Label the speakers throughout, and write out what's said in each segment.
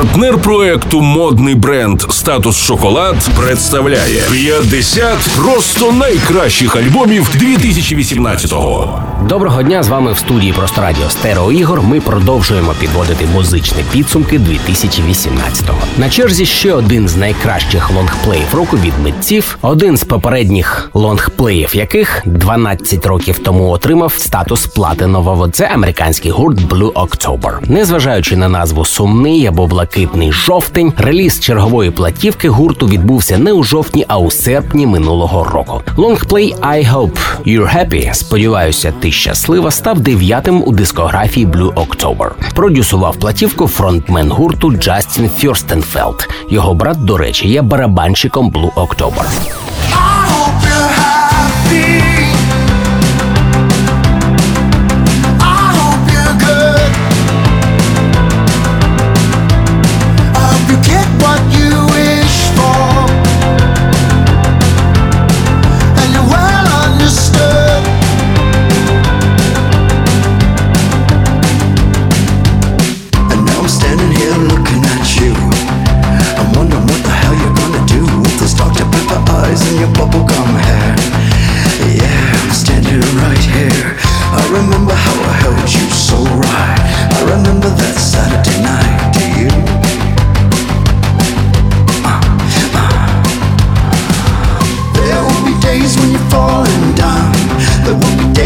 Speaker 1: Партнер проекту модний бренд Статус Шоколад представляє 50 просто найкращих альбомів 2018-го.
Speaker 2: Доброго дня з вами в студії Просто Радіо Стерео Ігор. Ми продовжуємо підводити музичні підсумки 2018-го. На черзі ще один з найкращих лонгплеїв року від митців, один з попередніх лонгплеїв, яких 12 років тому отримав статус платинового. Це американський гурт Blue October. Незважаючи на назву сумний або блакитний жовтень, реліз чергової платівки гурту відбувся не у жовтні, а у серпні минулого року. Лонгплей I Hope You're Happy. Сподіваюся, ти щаслива став дев'ятим у дискографії Blue October. Продюсував платівку фронтмен гурту Джастін Фюрстенфелд. Його брат, до речі, є барабанщиком Blue October.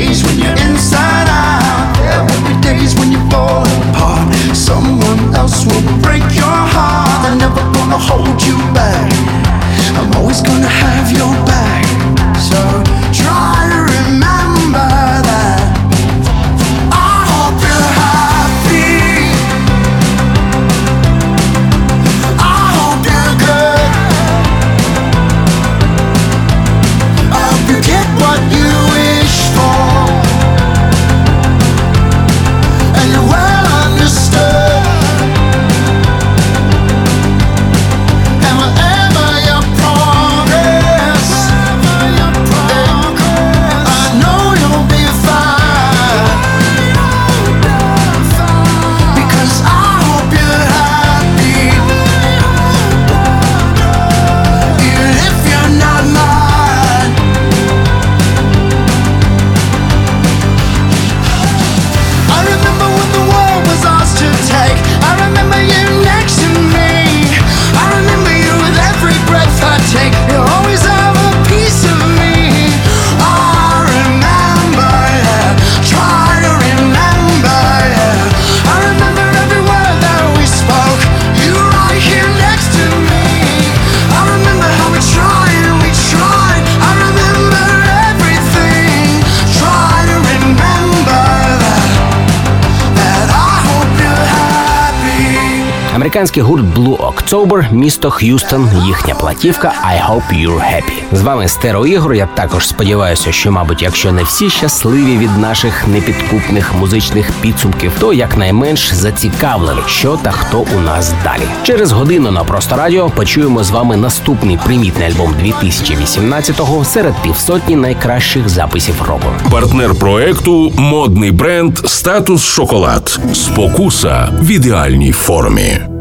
Speaker 2: days when you're Американський гурт Blue October, місто Х'юстон, їхня платівка I Hope You're Happy. З вами Стеро Ігор. Я також сподіваюся, що, мабуть, якщо не всі щасливі від наших непідкупних музичних підсумків, то якнайменш зацікавлені, що та хто у нас далі. Через годину на просто радіо почуємо з вами наступний примітний альбом 2018-го серед півсотні найкращих записів року.
Speaker 1: Партнер проекту модний бренд Статус Шоколад. Спокуса в ідеальній формі.